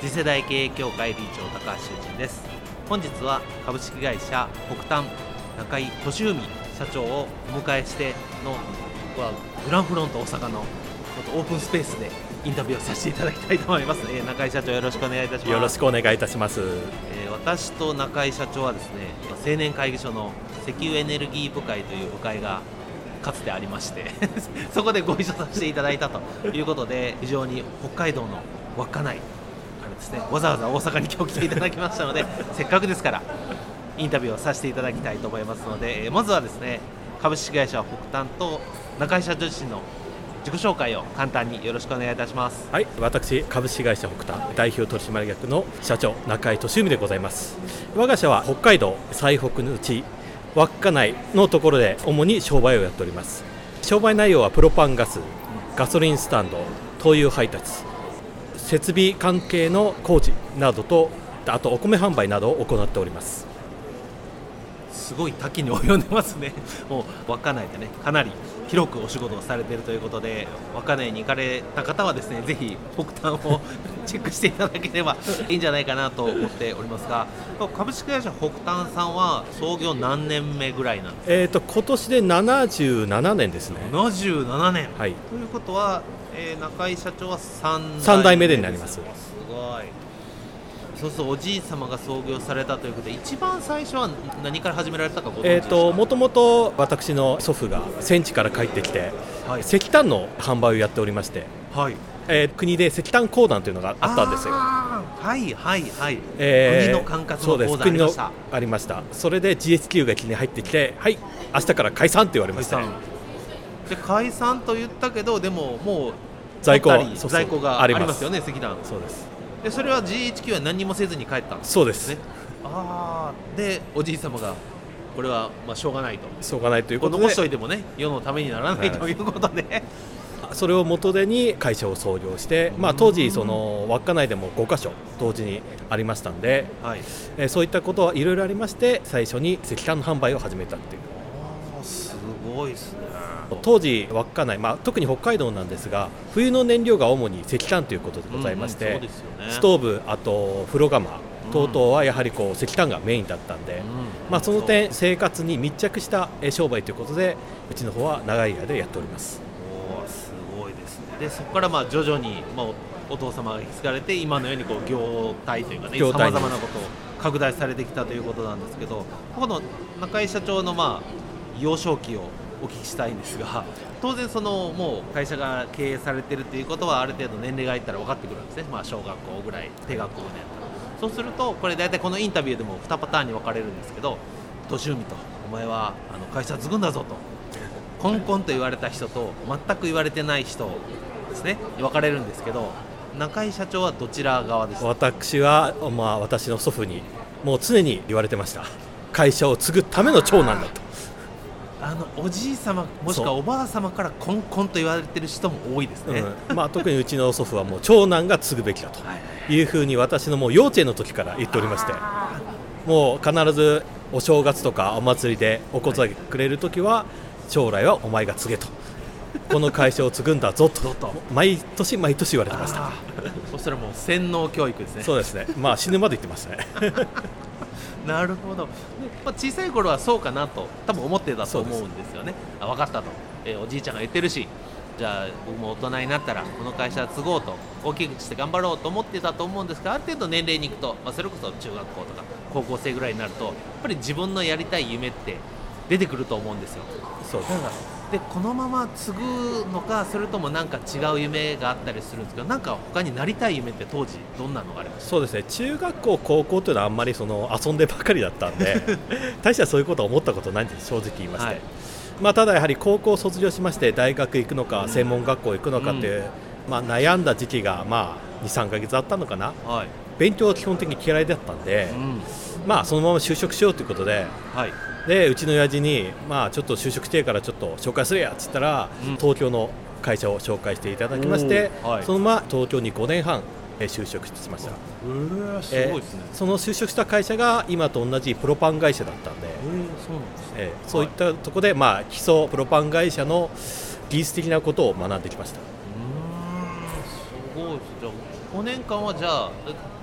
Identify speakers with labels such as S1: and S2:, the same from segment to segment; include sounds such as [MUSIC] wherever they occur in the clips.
S1: 次世代経営協会理事長高橋修人です。本日は株式会社北端中井俊文社長をお迎えしての僕はグランフロント大阪のオープンスペースでインタビューをさせていただきたいと思います、えー、中井社長よろしくお願いいたします。
S2: よろしくお願いいたします、
S1: えー、私と中井社長はですね青年会議所の石油エネルギー部会という部会がかつてありまして [LAUGHS] そこでご一緒させていただいたということで非常に北海道の稚内ですねわざわざ大阪に今日来ていただきましたので [LAUGHS] せっかくですからインタビューをさせていただきたいと思いますので、えまずはですね株式会社北端と中井社長自身の自己紹介を簡単によろしくお願いいたします。
S2: はい私株式会社北端代表取締役の社長中井俊文でございます。我が社は北海道最北のうち稚内のところで主に商売をやっております。商売内容はプロパンガスガソリンスタンド灯油配達。設備関係の工事などとあとお米販売などを行っております。
S1: すごい多岐に及んでますね。もう稚内でね。かなり広くお仕事をされているということで稚内に行かれた方はですねぜひ北端を [LAUGHS] チェックしていただければいいんじゃないかなと思っておりますが株式会社北端さんは創業何年目ぐらいなんですか、
S2: えーと、今年で77年ですね。
S1: 77年、
S2: はい、
S1: ということはえー、中井社長は3
S2: 代代目でになります。す
S1: ごいそうそうおじい様が創業されたということで一番最初は何から始められたかご存知ですか、えーと、
S2: もともと私の祖父が戦地から帰ってきて、はい、石炭の販売をやっておりまして、
S1: はい。
S2: えー、国で石炭鉱団というのがあったんですよ。
S1: はいはいはい、えー、国の管轄の鉱団ありました。
S2: ありました。それで GHQ が気に入ってきてはい明日から解散って言われました
S1: で解散と言ったけどでももう
S2: 在庫
S1: 在庫がありますよね石炭。
S2: そうです
S1: でそれは GHQ は何もせずに帰ったんです、
S2: ね、そうです。ね。
S1: ああでおじい様がこれはまあしょうがないと。
S2: しょうがないということ
S1: で。残しといてもね世のためにならないということで、[LAUGHS]
S2: それを元手に会社を創業して、まあ、当時、その稚内でも5か所同時にありましたんで、はい、えー、そういったことはいろいろありまして最初に石炭の販売を始めたっていう
S1: ごいですね。
S2: 当時稚内、まあ、特に北海道なんですが冬の燃料が主に石炭ということでございまして、うんうんね、ストーブあと風呂釜等々はやはりこう石炭がメインだったんで、うん、まあ、その点生活に密着した商売ということでうちの方は長い間でやっております。
S1: おすごいですね。でそこからまあ徐々に、まあ、お父様が引き継がれて今のようにこう業態というかねさまざまなことを拡大されてきたということなんですけどこの中井社長のまあ幼少期をお聞きしたいんですが当然そのもう会社が経営されてるということはある程度年齢がいったら分かってくるんですね、まあ、小学校ぐらい低学校でやったらそうするとこれ大体このインタビューでも2パターンに分かれるんですけど年海とお前はあの会社継ぐんだぞと。コンコンと言われた人と全く言われてない人ですね。分かれるんですけど中井社長はどちら側ですか？
S2: 私は、まあ、私の祖父にもう常に言われてました。会社を継ぐための長男だと。
S1: あのおじい様もしくはおばあ様からコンコンと言われてる人も多いですね、
S2: うん、まあ、特にうちの祖父はもう長男が継ぐべきだと。いうふうに私のもう幼稚園の時から言っておりまして。もう必ずお正月とかお祭りでお小遣いくれる時は将来はお前が継げと。この会社を継ぐんだぞと。[LAUGHS] 毎年毎年言われてました。
S1: そしたらもう洗脳教育ですね。
S2: そうですね。まあ死ぬまで言ってますね [LAUGHS]
S1: なるほど、まあ、小さい頃はそうかなと多分思ってたと思うんですよね。あ分かったと、えー、おじいちゃんが言ってるしじゃあ僕も大人になったらこの会社継ごうと大きくして頑張ろうと思ってたと思うんですがある程度年齢に行くと、まあ、それこそ中学校とか高校生ぐらいになるとやっぱり自分のやりたい夢って出てくると思うんですよ。
S2: そう
S1: だからでこのまま継ぐのかそれともなんか違う夢があったりするんですけどなんか他になりたい夢って当時どんなのがありまし
S2: そうですね。中学校、高校というのはあんまりその遊んでばかりだったんで [LAUGHS] 大してそういうことは思ったことないんです正直言いまして、
S1: はい。
S2: まあ、ただやはり高校卒業しまして大学行くのか専門学校行くのかっていう、まあ、悩んだ時期がまあ23か月あったのかな。
S1: たはい、
S2: 勉強は基本的に嫌いだったんで、
S1: うん。
S2: まあ、そのまま就職しようということで
S1: はい、
S2: でうちの親父に、まあ、ちょっと就職してえからちょっと紹介するやっつったら、
S1: うん。
S2: 東京の会社を紹介していただきまして、
S1: はい。
S2: そのまま東京に5年半えー就職しました。
S1: えー、すごいですね、
S2: えーその就職した会社が今と同じプロパン会社だったんで、
S1: えー、そうなんですね、
S2: えーそういったところで、まあ、基礎プロパン会社の技術的なことを学んできました。
S1: うーんすごいです。じゃあ5年間はじゃあ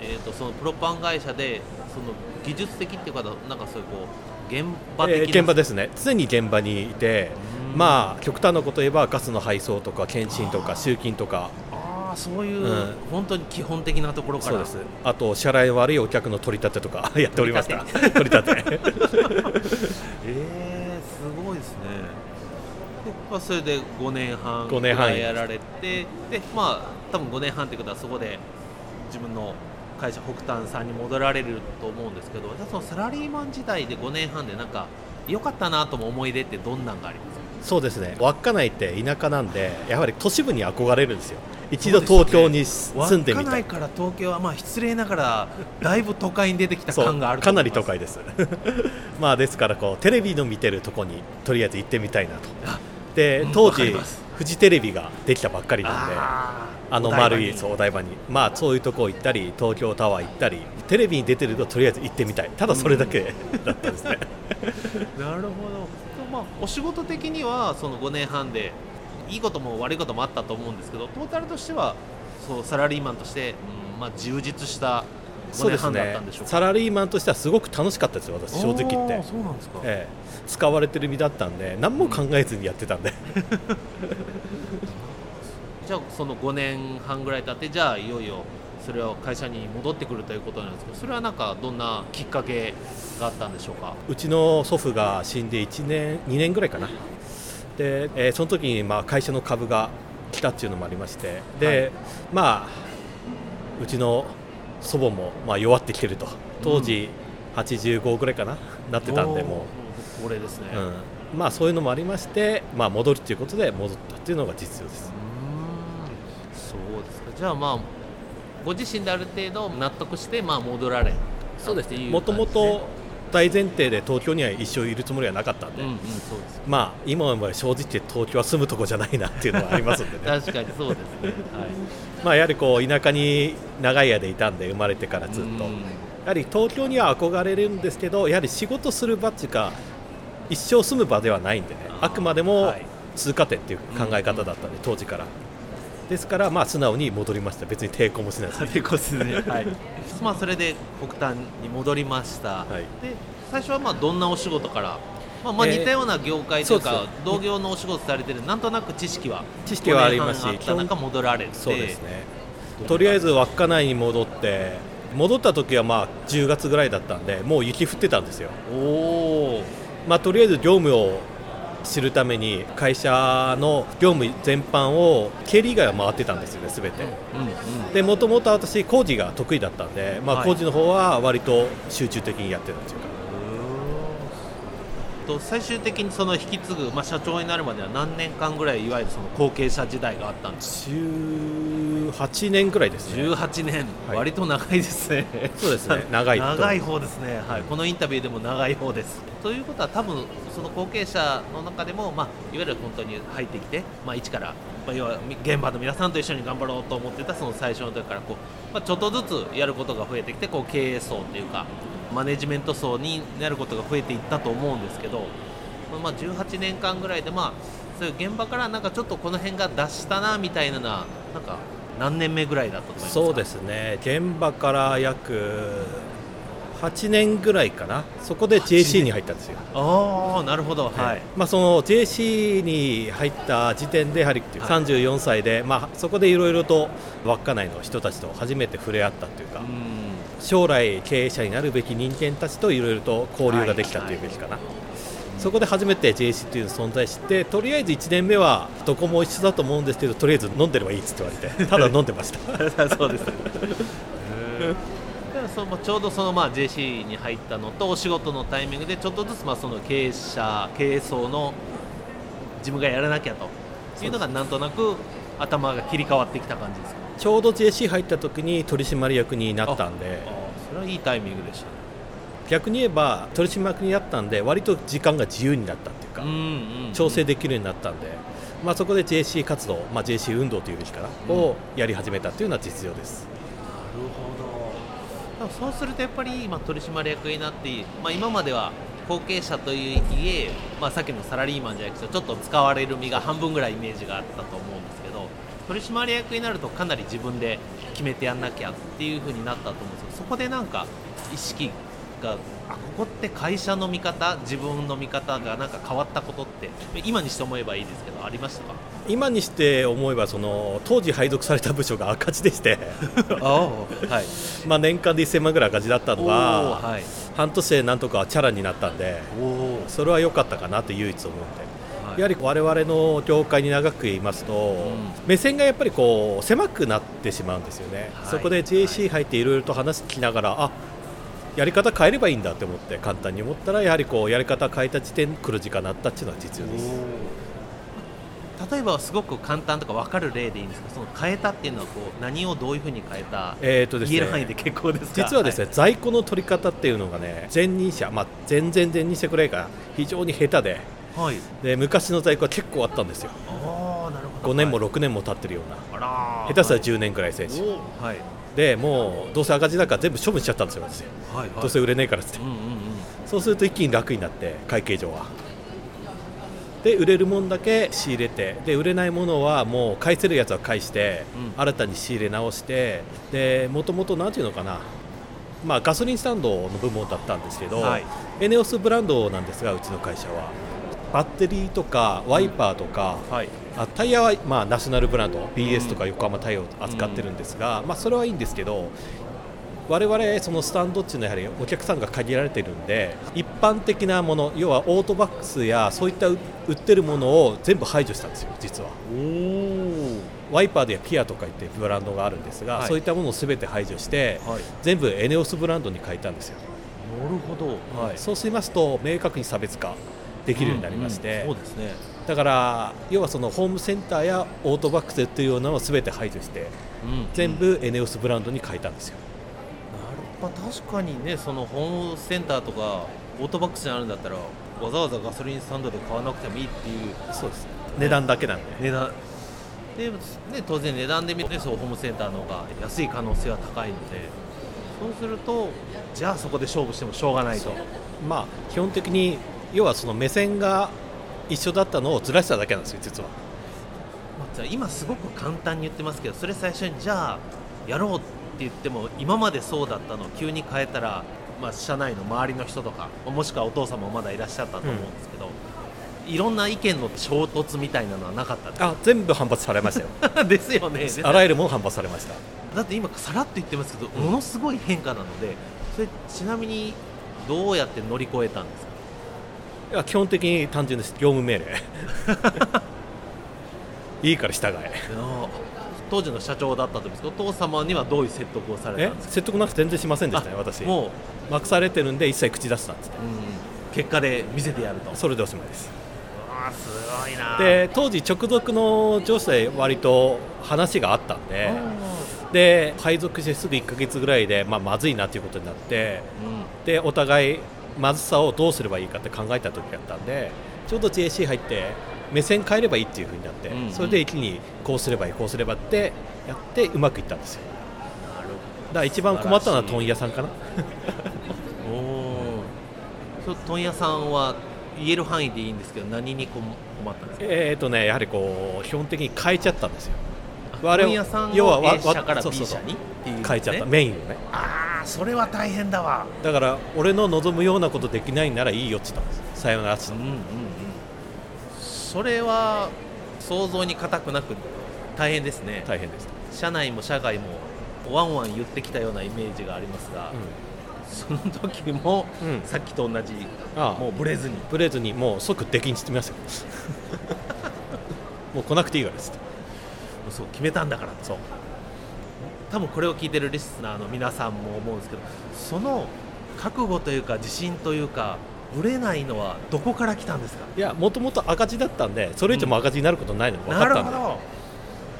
S1: ええー、とそのプロパン会社でその技術的っていうかなんかそういうこう現場的な、
S2: えー現場ですね。常に現場にいて
S1: うん。
S2: まあ極端なこと言えばガスの配送とか検診とか集金とか。
S1: ああそういう、
S2: うん。
S1: 本当に基本的なところから。
S2: そうです。あと支払い悪いお客の取り立てとか [LAUGHS] やっておりました。取り立て。[LAUGHS]
S1: えー、すごいですね。で、まあ、それで5年半
S2: 5年半。
S1: ぐらいやられてでまあ多分5年半ってことはそこで自分の会社北丹さんに戻られると思うんですけどそのサラリーマン時代で5年半でなんか良かったなとも思い出ってどんなんがありますか？
S2: そうですね。稚内って田舎なんでやはり都市部に憧れるんですよ。一度東京に住んでみたい。
S1: 稚内から東京はまあ失礼ながらだいぶ都会に出てきた感があると
S2: かなり都会です。[LAUGHS] まあですからこうテレビの見てるとこにとりあえず行ってみたいなと。
S1: あ
S2: で
S1: うん
S2: 当時フジテレビができたばっかりなんで
S1: あ
S2: の丸いそうお台場に。まあそういうとこ行ったり東京タワー行ったりテレビに出てるととりあえず行ってみたい。ただそれだけ [LAUGHS] だったんですね。[LAUGHS]
S1: なるほど、まあ、お仕事的にはその5年半でいいことも悪いこともあったと思うんですけどトータルとしてはそうサラリーマンとして、うんまあ、充実した5年半だったんでしょうか。
S2: サラリーマンとしてはすごく楽しかったですよ私正直言って。
S1: そうなんですか、
S2: ええ。使われてる身だったんで何も考えずにやってたんで [LAUGHS]
S1: じゃあその5年半ぐらい経ってじゃあいよいよそれを会社に戻ってくるということなんですけどそれはなんかどんなきっかけがあったんでしょうか？
S2: うちの祖父が死んで1年2年ぐらいかな。で、えーその時にまあ会社の株が来たっていうのもありましてで、
S1: はい。
S2: まあうちの祖母もまあ弱ってきてると。当時85ぐらいかななってたんでも
S1: う。これですね、
S2: う、うん、まあそういうのもありまして、まあ、戻るっていうことで戻ったっていうのが実情です
S1: そうですか。じゃあまあご自身である程度納得してまあ戻られ
S2: そうです
S1: っていう
S2: もともと大前提で東京には一生いるつもりはなかったんで、
S1: うんうんそうです。
S2: まあ今は正直東京は住むとこじゃないなっていうのはありますんでね。[LAUGHS]
S1: 確かにそうですね。はい。[LAUGHS]
S2: まあやはりこう田舎に長い間いたんで生まれてからずっと。
S1: うん。
S2: やはり東京には憧れるんですけどやはり仕事する場っていうか一生住む場ではないんでね。
S1: あ
S2: くまでも
S1: はい。
S2: 通過点っていう考え方だったんで当時からですからまあ素直に戻りました。別に抵抗もしないですね
S1: ということですねはい。[LAUGHS] まあそれで北端に戻りました、
S2: はい。
S1: で最初はまあどんなお仕事からまあ、まあ
S2: えー
S1: 似たような業界というか、
S2: そうです
S1: 同業のお仕事されてるなんとなく知識は
S2: 知識はありますし
S1: 5年半あった中戻られて。
S2: そうですね。とりあえず稚内に戻って戻った時はまあ10月ぐらいだったんでもう雪降ってたんですよ。
S1: おお
S2: まあ、とりあえず業務を知るために会社の業務全般を経理以外は回ってたんですよね、すべて。
S1: うんうん
S2: でもともと私、工事が得意だったんで、まあ、
S1: はい
S2: 工事の方は割と集中的にやってたんですよ。
S1: と最終的にその引き継ぐ、まあ、社長になるまでは何年間ぐらいいわゆるその後継者時代があったんです
S2: 18年ぐらいですね。
S1: 18年、
S2: はい。
S1: 割と長いですね。
S2: そうですね。[LAUGHS] 長いと。
S1: 長い方ですね、はい、このインタビューでも長い方です。ということは多分その後継者の中でも、まあ、いわゆる本当に入ってきて、まあ、一から、まあ、要は現場の皆さんと一緒に頑張ろうと思ってたその最初の時からこう、まあ、ちょっとずつやることが増えてきてこう経営層っていうかマネジメント層になることが増えていったと思うんですけど、まあ、18年間ぐらいで、まあ、そういう現場からなんかちょっとこの辺が脱したなみたいなのはなんか何年目ぐらいだったと思いますか？
S2: そうですね、現場から約8年ぐらいかな、そこで JC に入ったんですよ。
S1: ああなるほど。はい、
S2: まあ、その JC に入った時点でやはり
S1: はい。
S2: 34歳で、まあ、そこでいろいろと稚内の人たちと初めて触れ合ったというか、
S1: うん
S2: 将来経営者になるべき人間たちといろいろと交流ができたというべきかな、そこで初めて JC っていうの存在してとりあえず1年目はどこも一緒だと思うんですけどとりあえず飲んでればいいっつって言われて [LAUGHS] ただ飲んでました。[LAUGHS]
S1: そうです。そのちょうどそのまあ JC に入ったのとお仕事のタイミングでちょっとずつまあその経営者経営層の自分がやらなきゃというのがなんとなく頭が切り替わってきた感じですか？
S2: ちょうど JC 入った時に取締役になったんで。
S1: あそれはいいタイミングでしたね。
S2: 逆に言えば取締役になったんで割と時間が自由になったっていうか、
S1: うんうん
S2: 調整できるようになったんで、まあ、そこで JC 活動、まあ、JC 運動というべきかな、をやり始めたっていうのは実情です。
S1: なるほど。そうするとやっぱり今取締役になって、まあ、今までは後継者というえ、まあ、さっきのサラリーマンじゃなくてちょっと使われる身が半分ぐらいイメージがあったと思うんですけど取締役になるとかなり自分で決めてやんなきゃっていう風になったと思うんですけどそこでなんか意識があここって会社の見方自分の見方がなんか変わったことって今にして思えばいいですけどありましたか？
S2: 今にして思えばその当時配属された部署が赤字でして。[LAUGHS]
S1: はい。
S2: まあ年間で1000万ぐらい赤字だったのが、
S1: はい。
S2: 半年でなんとかチャラになったんでそれは良かったかなと唯一思うんで。
S1: はい
S2: やはり我々の業界に長くいますと、目線がやっぱりこう狭くなってしまうんですよね、
S1: はい。
S2: そこで JC 入っていろいろと話しながら、あやり方変えればいいんだって思って簡単に思ったらやはりこうやり方変えた時点黒字化になったっていうのは実情です。
S1: 例えばすごく簡単とか分かる例でいいんですか？その変えたっていうのはこう何をどういうふうに変えた、
S2: えーとですね
S1: 言える範囲で結構ですか？
S2: 実はですね、在庫の取り方っていうのがね前任者、まあ、前々前任者くらいが非常に下手で
S1: はい、はい、
S2: で昔の在庫は結構あったんですよ。
S1: ああなるほど。
S2: 5年も
S1: はい
S2: 6年も経ってるような、
S1: あらー
S2: 下手したら10年くらい選手、
S1: はい。
S2: でもうどうせ赤字だから全部処分しちゃったんですよ私。
S1: はいはい。
S2: どうせ売れねえからって。
S1: うんうんうん。
S2: そうすると一気に楽になって会計上は。で売れるもんだけ仕入れてで売れないものはもう返せるやつは返して、
S1: うん。
S2: 新たに仕入れ直してでもともとなんていうのかな。まあガソリンスタンドの部門だったんですけど、
S1: はい。
S2: エネオスブランドなんですがうちの会社はバッテリーとかワイパーとか、
S1: はい。
S2: あタイヤはまあナショナルブランド BS とか横浜タイヤを扱ってるんですが、まあ、それはいいんですけど我々そのスタンドっていうのはやはりお客さんが限られてるんで一般的なもの要はオートバックスやそういった売売ってるものを全部排除したんですよ実は。ワイパーでピアとか言ってブランドがあるんですが、
S1: はい。
S2: そういったものを全て排除して
S1: はい。
S2: 全部エネオスブランドに変えたんですよ、
S1: なるほど。
S2: はい、そうしますと明確に差別化できるようになりまして、
S1: うんうんそうですね。
S2: だから要はそのホームセンターやオートバックスで売ってるようなのを全て排除して
S1: うん
S2: 全部エネオスブランドに変えたんですよ、
S1: なるほど。確かにねそのホームセンターとかオートバックスにあるんだったらわざわざガソリンスタンドで買わなくてもいいっていう。
S2: そうです。値段だけなんで。
S1: 値段。で、ね、当然値段で見ると、ね、そうホームセンターの方が安い可能性は高いので。そうするとじゃあそこで勝負してもしょうがないと。
S2: まあ基本的に要はその目線が一緒だったのをずらしただけなんですよ実は。
S1: まあじゃあ今すごく簡単に言ってますけどそれ最初にじゃあやろうって言っても今までそうだったのを急に変えたら、まあ、社内の周りの人とかもしくはお父様もまだいらっしゃったと思うんですけど、いろんな意見の衝突みたいなのはなかった
S2: あ全部反発されましたよ。[LAUGHS]
S1: ですよね。[LAUGHS]
S2: あらゆるもの反発されました。
S1: だって今さらっと言ってますけどものすごい変化なのでそれちなみにどうやって乗り越えたんですか？
S2: いや基本的に単純です。業務命令。[LAUGHS] いいから従え。
S1: 当時の社長だったと思うんですけどお父様にはどういう説得をされ
S2: え
S1: たんですか？
S2: 説得なく全然しませんでしたね
S1: あ
S2: 私。
S1: もう、
S2: まくされてるんで一切口出すなっつって。
S1: うん、結果で見せてやると。
S2: それでおしまいです。
S1: あすごいな。
S2: で当時直属の上司で割と話があったんでで配属してすぐ1ヶ月ぐらいで、まあ、まずいなということになって
S1: うん。
S2: でお互いまずさをどうすればいいかって考えた時だったんでちょうど JC 入って目線変えればいいっていう風になって、
S1: うん。うん
S2: それで一気にこうすればいいこうすればってやってうまくいったんですよ。
S1: なる
S2: だから一番困ったのは問屋さんかな。
S1: ほどおー。そう問屋さんは言える範囲でいいんですけど何に困困ったんですか
S2: えーとねやはりこう基本的に変えちゃったんですよ
S1: あ
S2: 我々
S1: 問屋さんを
S2: 要はわ
S1: A 社か？ら B 社にね、
S2: 変えちゃったメインをね
S1: ああそれは大変だわ。
S2: だから俺の望むようなことできないならいいよって言ったんですさよならって言った
S1: うんうんうん。それは想像に難くなく大変ですね、
S2: 大変でした、
S1: 社内も社外もワンワン言ってきたようなイメージがありますが、その時も、
S2: うん。
S1: さっきと同じ
S2: ああ。
S1: もうブレずに。
S2: ブレずにもう即出禁にしてみますよ。[LAUGHS] もう来なくていいからです
S1: そう決めたんだから。
S2: そう
S1: 多分これを聞いてるリスナーの皆さんも思うんですけどその覚悟というか自信というかブレないのはどこから来たんですか？
S2: いやもともと赤字だったんでそれ以上も赤字になることないの分か
S1: な
S2: ったんで、
S1: るほど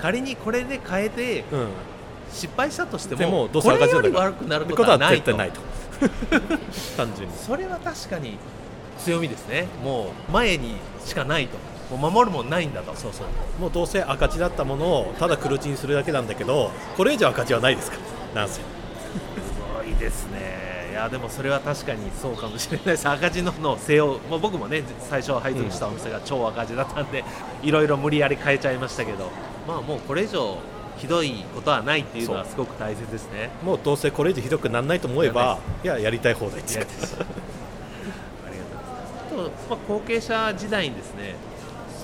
S1: 仮にこれで変えて
S2: うん、
S1: 失敗したとして
S2: で
S1: も
S2: もどうせ赤字なんだから。
S1: 悪くなるこ
S2: ととは
S1: はないと。
S2: ないと。[LAUGHS] 単純に。
S1: それは確かに強みですね。もう前にしかないともう守るもんないんだと。
S2: そうそう。もうどうせ赤字だったものをただ黒字にするだけなんだけどこれ以上赤字はないですか？らなんせ。
S1: すごいですね。いやでもそれは確かにそうかもしれないです。赤字ののを背負う、まあ、僕もね最初配属したお店が超赤字だったんで、いろいろ無理やり変えちゃいましたけど。まあもうこれ以上ひどいことはないっていうのはすごく大切ですね。
S2: もうどうせこれ以上ひどくならないと思えばいややりたい放題です
S1: ありがとうございます。あと、まあ、後継者時代にですね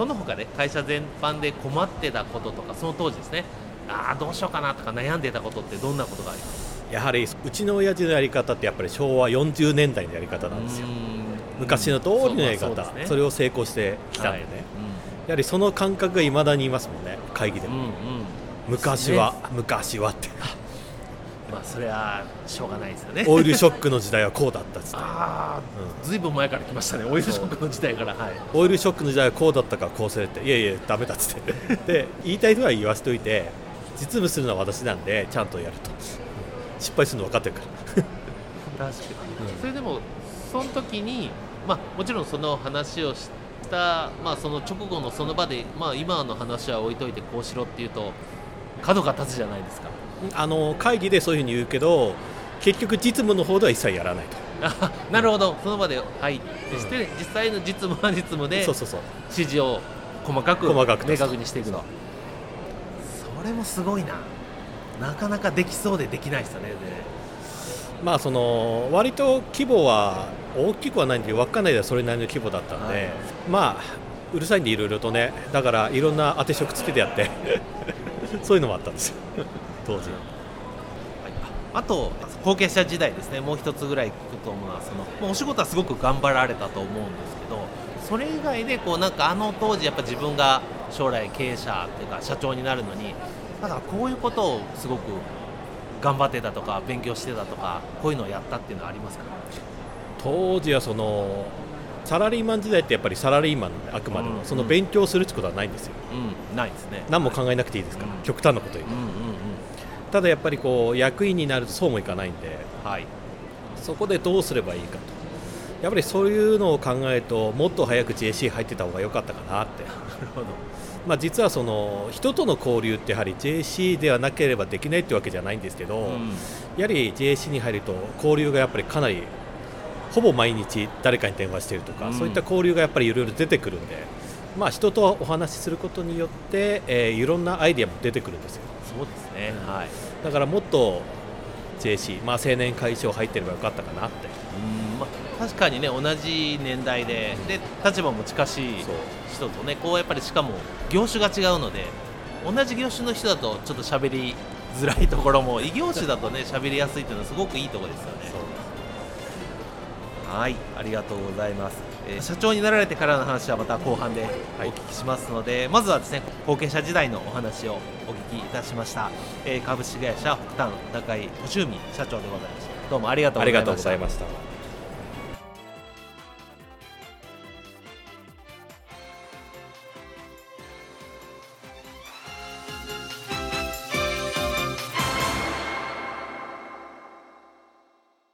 S1: その他で会社全般で困ってたこととかその当時ですね。ああどうしようかなとか悩んでたことってどんなことがあります？
S2: やはりうちの親父のやり方ってやっぱり昭和40年代のやり方なんですよ。昔の通りのやり方。
S1: ね。
S2: それを成功してきたんで。ね、やはりその感覚がいまだにいますもんね会議でも、
S1: うんうん。うん
S2: 昔は、昔はって [LAUGHS]
S1: まあそれはしょうがないですよね。
S2: オイルショックの時代はこうだったっつって、
S1: ああずいぶん前から来ましたね。オイルショックの時代からはい。
S2: オイルショックの時代はこうだったからこうするって。いやいやダメだっつって。[LAUGHS] で言いたい人は言わせておいて実務するのは私なんでちゃんとやると。失敗するの分かってるから。[LAUGHS]
S1: 確かに、それでもその時にまあもちろんその話をしたまあその直後のその場でまあ今の話は置いといてこうしろっていうと角が立つじゃないですか
S2: あの会議でそういうふうに言うけど結局実務の方では一切やらないと。
S1: あ [LAUGHS] なるほど。その場ではい。ってして、実際の実務は実務で
S2: そうそうそう。
S1: 指示を細かく
S2: 細かく
S1: 明確にしていくと。それもすごいな。なかなかできそうでできないですよね。
S2: まあその割と規模は大きくはないんで稚内ではそれなりの規模だったんで、
S1: はい。
S2: まあうるさいんでいろいろとね。だからいろんな当て職つけてやって。[LAUGHS] そういうのもあったんですよ当時。
S1: あと後継者時代ですね。もう一つぐらい聞くと思うのはそのもうお仕事はすごく頑張られたと思うんですけどそれ以外でこうなんかあの当時やっぱ自分が将来経営者っていうか社長になるのになんかこういうことをすごく頑張ってたとか勉強してたとかこういうのをやったっていうのはありますか？
S2: 当時はそのサラリーマン時代ってやっぱりサラリーマンあくまで
S1: うん
S2: もその勉強するってことはないんですよ。
S1: うんないですね。
S2: 何も考えなくていいですから、
S1: うん。
S2: 極端なこと言う
S1: うんうんうん
S2: ただやっぱりこう役員になるとそうもいかないんで
S1: はい。
S2: そこでどうすればいいかと。やっぱりそういうのを考えるともっと早く JC 入ってた方が良かったかなって。まあ、実はその人との交流ってやはり JC ではなければできないってわけじゃないんですけど、
S1: うん。
S2: やはり JC に入ると交流がやっぱりかなりほぼ毎日誰かに電話しているとか、
S1: うん。
S2: そういった交流がやっぱりいろいろ出てくるんで、まあ、人とお話しすることによって、えーいろんなアイデアも出てくるんですよ
S1: そうですね。はい。
S2: だからもっと JC、まあ、青年会長入ってればよかったかなって。
S1: うん。まあ、確かにね同じ年代でで立場も近しい人とねこうやっぱりしかも業種が違うので同じ業種の人だとちょっと喋りづらいところも [LAUGHS] 異業種だとね喋りやすいっていうのはすごくいいところですよね。はい。ありがとうございます、えー社長になられてからの話はまた後半でお聞きしますので、まずはですね後継者時代のお話をお聞きいたしました、えー株式会社北端高井俊海社長でございました。どうもありがとう
S2: ございました。